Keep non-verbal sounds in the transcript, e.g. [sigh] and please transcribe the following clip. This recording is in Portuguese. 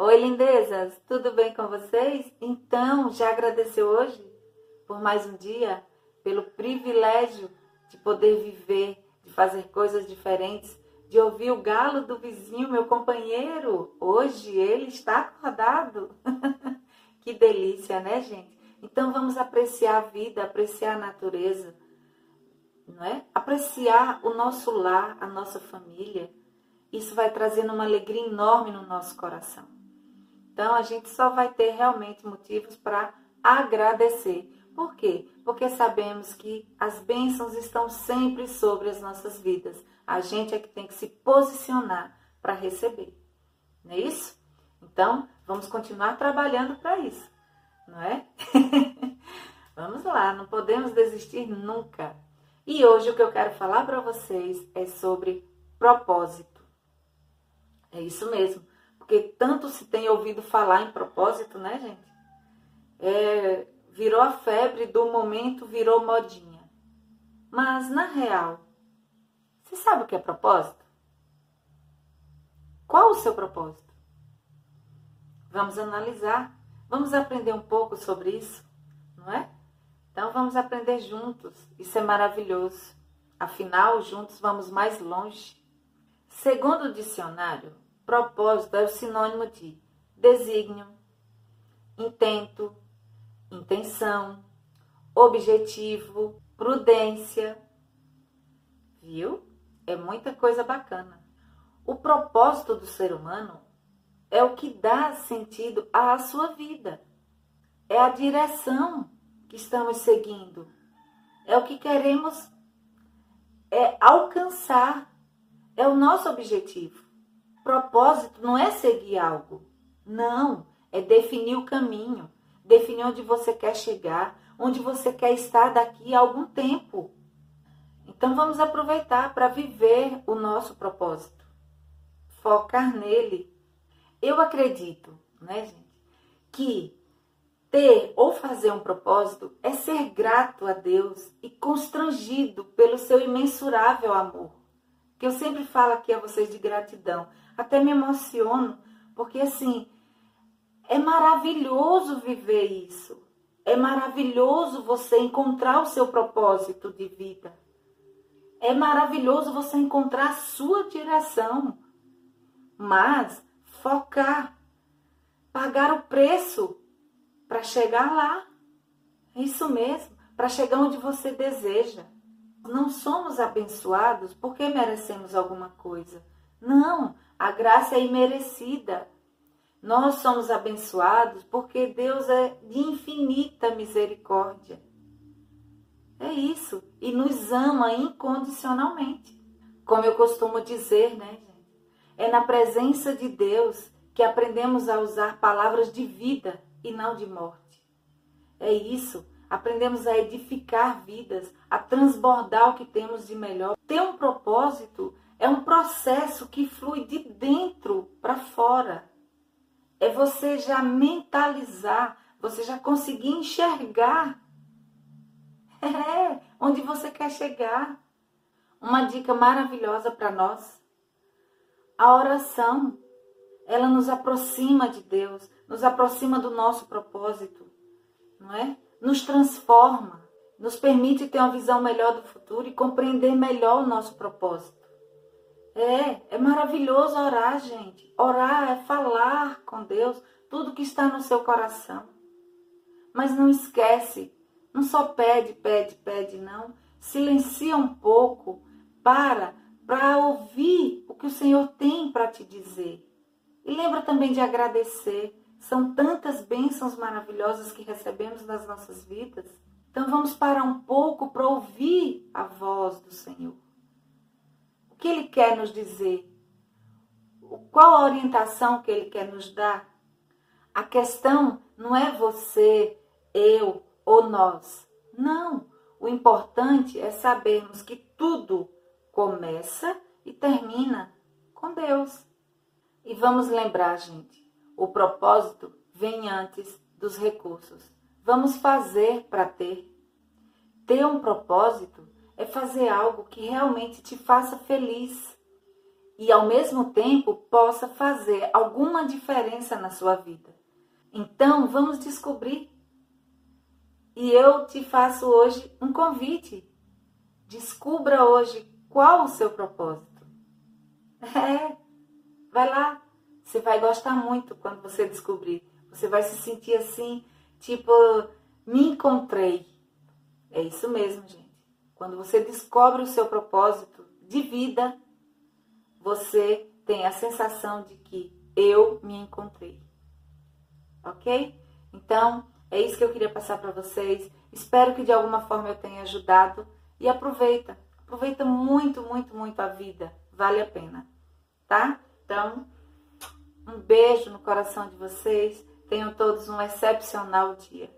Oi, lindezas, tudo bem com vocês? Então, já agradeceu hoje por mais um dia, pelo privilégio de poder viver, de fazer coisas diferentes, de ouvir o galo do vizinho, meu companheiro. Hoje ele está acordado. [laughs] que delícia, né, gente? Então vamos apreciar a vida, apreciar a natureza, não é? Apreciar o nosso lar, a nossa família. Isso vai trazendo uma alegria enorme no nosso coração. Então a gente só vai ter realmente motivos para agradecer. Por quê? Porque sabemos que as bênçãos estão sempre sobre as nossas vidas. A gente é que tem que se posicionar para receber. Não é isso? Então, vamos continuar trabalhando para isso, não é? [laughs] vamos lá, não podemos desistir nunca. E hoje o que eu quero falar para vocês é sobre propósito. É isso mesmo porque tanto se tem ouvido falar em propósito, né, gente? É, virou a febre do momento, virou modinha. Mas, na real, você sabe o que é propósito? Qual o seu propósito? Vamos analisar, vamos aprender um pouco sobre isso, não é? Então vamos aprender juntos, isso é maravilhoso. Afinal, juntos vamos mais longe. Segundo o dicionário, Propósito é o sinônimo de desígnio, intento, intenção, objetivo, prudência. Viu? É muita coisa bacana. O propósito do ser humano é o que dá sentido à sua vida. É a direção que estamos seguindo. É o que queremos é alcançar. É o nosso objetivo. Propósito não é seguir algo. Não, é definir o caminho, definir onde você quer chegar, onde você quer estar daqui a algum tempo. Então vamos aproveitar para viver o nosso propósito, focar nele. Eu acredito, né, gente, que ter ou fazer um propósito é ser grato a Deus e constrangido pelo seu imensurável amor. Que eu sempre falo aqui a vocês de gratidão até me emociono, porque assim, é maravilhoso viver isso. É maravilhoso você encontrar o seu propósito de vida. É maravilhoso você encontrar a sua direção. Mas focar, pagar o preço para chegar lá. Isso mesmo, para chegar onde você deseja. Não somos abençoados porque merecemos alguma coisa. Não, a graça é imerecida. Nós somos abençoados porque Deus é de infinita misericórdia. É isso. E nos ama incondicionalmente. Como eu costumo dizer, né, gente? É na presença de Deus que aprendemos a usar palavras de vida e não de morte. É isso. Aprendemos a edificar vidas, a transbordar o que temos de melhor. Ter um propósito é um processo que flui de dentro para fora. É você já mentalizar, você já conseguir enxergar [laughs] é, onde você quer chegar. Uma dica maravilhosa para nós. A oração, ela nos aproxima de Deus, nos aproxima do nosso propósito, não é? Nos transforma, nos permite ter uma visão melhor do futuro e compreender melhor o nosso propósito. É, é maravilhoso orar, gente. Orar é falar com Deus tudo que está no seu coração. Mas não esquece, não só pede, pede, pede, não. Silencia um pouco para para ouvir o que o Senhor tem para te dizer. E lembra também de agradecer. São tantas bênçãos maravilhosas que recebemos nas nossas vidas. Então vamos parar um pouco para ouvir a voz do Senhor que ele quer nos dizer? Qual a orientação que ele quer nos dar? A questão não é você, eu ou nós. Não. O importante é sabermos que tudo começa e termina com Deus. E vamos lembrar, gente, o propósito vem antes dos recursos. Vamos fazer para ter. Ter um propósito é fazer algo que realmente te faça feliz. e ao mesmo tempo possa fazer alguma diferença na sua vida. Então, vamos descobrir. E eu te faço hoje um convite. Descubra hoje qual o seu propósito. [laughs] É, vai lá. Você vai gostar muito quando você descobrir. Você vai se sentir assim, tipo, me encontrei. É isso mesmo, gente. Quando você descobre o seu propósito de vida, você tem a sensação de que eu me encontrei. Ok? Então, é isso que eu queria passar para vocês. Espero que de alguma forma eu tenha ajudado. E aproveita. Aproveita muito, muito, muito a vida. Vale a pena. Tá? Então, um beijo no coração de vocês. Tenham todos um excepcional dia.